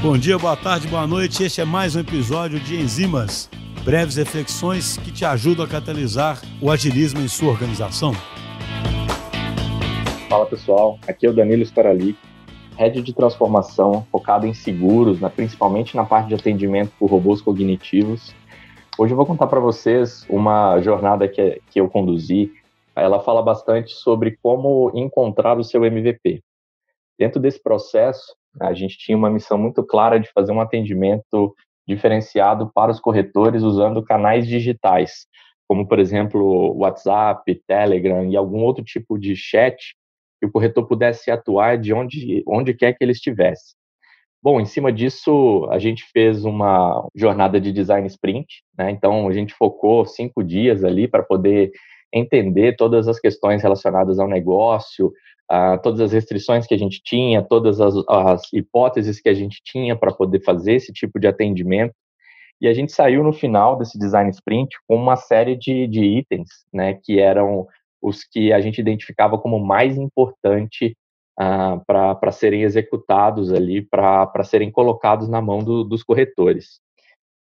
Bom dia, boa tarde, boa noite. Este é mais um episódio de Enzimas, breves reflexões que te ajudam a catalisar o agilismo em sua organização. Fala pessoal, aqui é o Danilo Sparali, Head de Transformação, focado em seguros, né, principalmente na parte de atendimento por robôs cognitivos. Hoje eu vou contar para vocês uma jornada que, que eu conduzi. Ela fala bastante sobre como encontrar o seu MVP. Dentro desse processo, a gente tinha uma missão muito clara de fazer um atendimento diferenciado para os corretores usando canais digitais, como, por exemplo, WhatsApp, Telegram e algum outro tipo de chat que o corretor pudesse atuar de onde, onde quer que ele estivesse. Bom, em cima disso, a gente fez uma jornada de design sprint, né? Então, a gente focou cinco dias ali para poder entender todas as questões relacionadas ao negócio, uh, todas as restrições que a gente tinha, todas as, as hipóteses que a gente tinha para poder fazer esse tipo de atendimento. E a gente saiu no final desse design sprint com uma série de, de itens, né, que eram os que a gente identificava como mais importante ah, para serem executados ali, para serem colocados na mão do, dos corretores.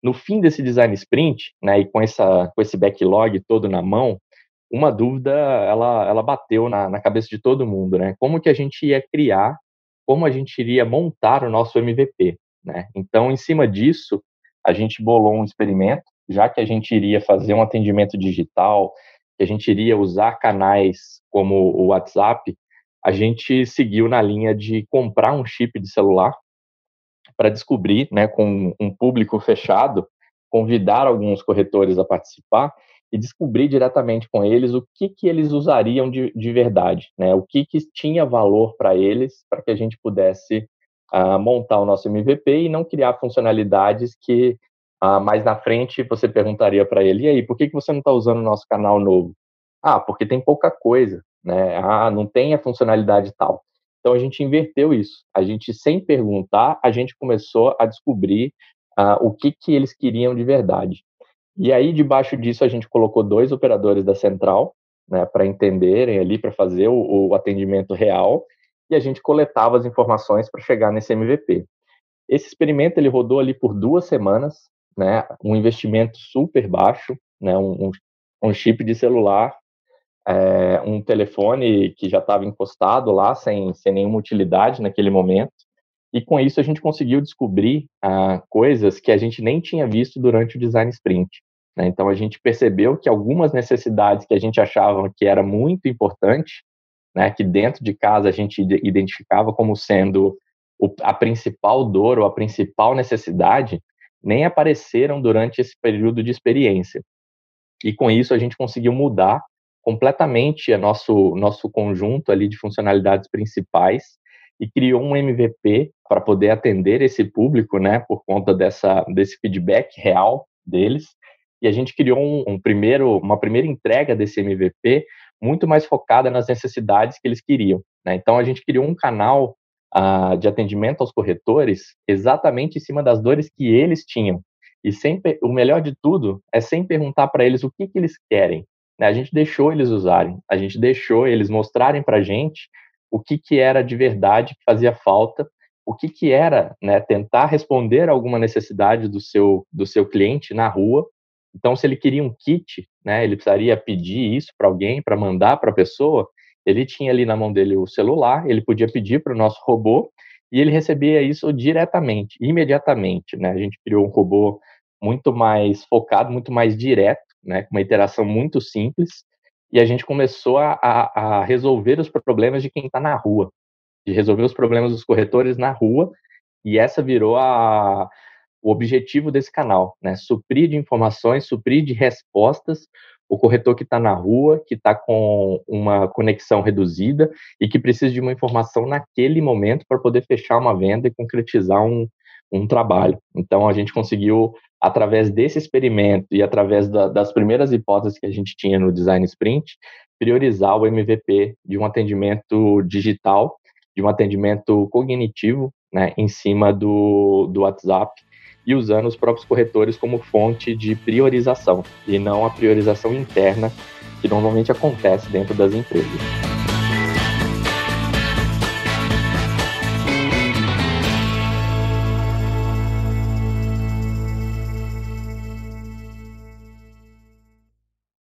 No fim desse design sprint, né, e com, essa, com esse backlog todo na mão, uma dúvida ela, ela bateu na, na cabeça de todo mundo, né? Como que a gente ia criar, como a gente iria montar o nosso MVP, né? Então, em cima disso, a gente bolou um experimento, já que a gente iria fazer um atendimento digital, que a gente iria usar canais como o WhatsApp, a gente seguiu na linha de comprar um chip de celular para descobrir, né, com um público fechado, convidar alguns corretores a participar e descobrir diretamente com eles o que, que eles usariam de, de verdade, né? o que, que tinha valor para eles, para que a gente pudesse uh, montar o nosso MVP e não criar funcionalidades que uh, mais na frente você perguntaria para ele, e aí, por que, que você não está usando o nosso canal novo? Ah, porque tem pouca coisa, né? Ah, não tem a funcionalidade tal. Então a gente inverteu isso. A gente, sem perguntar, a gente começou a descobrir uh, o que, que eles queriam de verdade. E aí, debaixo disso, a gente colocou dois operadores da central, né, para entenderem ali, para fazer o, o, atendimento real, e a gente coletava as informações para chegar nesse MVP. Esse experimento ele rodou ali por duas semanas, né, um investimento super baixo, né, um, um chip de celular, é, um telefone que já estava encostado lá, sem, sem nenhuma utilidade naquele momento, e com isso a gente conseguiu descobrir ah, coisas que a gente nem tinha visto durante o design sprint. Né? Então a gente percebeu que algumas necessidades que a gente achava que era muito importante, né, que dentro de casa a gente identificava como sendo o, a principal dor ou a principal necessidade, nem apareceram durante esse período de experiência. E com isso a gente conseguiu mudar completamente a nosso nosso conjunto ali de funcionalidades principais e criou um MVP para poder atender esse público, né, por conta dessa, desse feedback real deles. E a gente criou um, um primeiro, uma primeira entrega desse MVP muito mais focada nas necessidades que eles queriam. Né? Então a gente criou um canal uh, de atendimento aos corretores exatamente em cima das dores que eles tinham. E sempre, o melhor de tudo é sem perguntar para eles o que, que eles querem. Né? A gente deixou eles usarem, a gente deixou eles mostrarem para a gente o que, que era de verdade que fazia falta, o que, que era né, tentar responder alguma necessidade do seu, do seu cliente na rua. Então, se ele queria um kit, né, ele precisaria pedir isso para alguém, para mandar para a pessoa, ele tinha ali na mão dele o celular, ele podia pedir para o nosso robô e ele recebia isso diretamente, imediatamente. Né? A gente criou um robô muito mais focado, muito mais direto, né, com uma interação muito simples, e a gente começou a, a, a resolver os problemas de quem está na rua, de resolver os problemas dos corretores na rua, e essa virou a, o objetivo desse canal, né? Suprir de informações, suprir de respostas o corretor que está na rua, que está com uma conexão reduzida e que precisa de uma informação naquele momento para poder fechar uma venda e concretizar um, um trabalho. Então, a gente conseguiu através desse experimento e através da, das primeiras hipóteses que a gente tinha no design sprint, priorizar o MVP de um atendimento digital, de um atendimento cognitivo, né, em cima do, do WhatsApp e usando os próprios corretores como fonte de priorização e não a priorização interna que normalmente acontece dentro das empresas.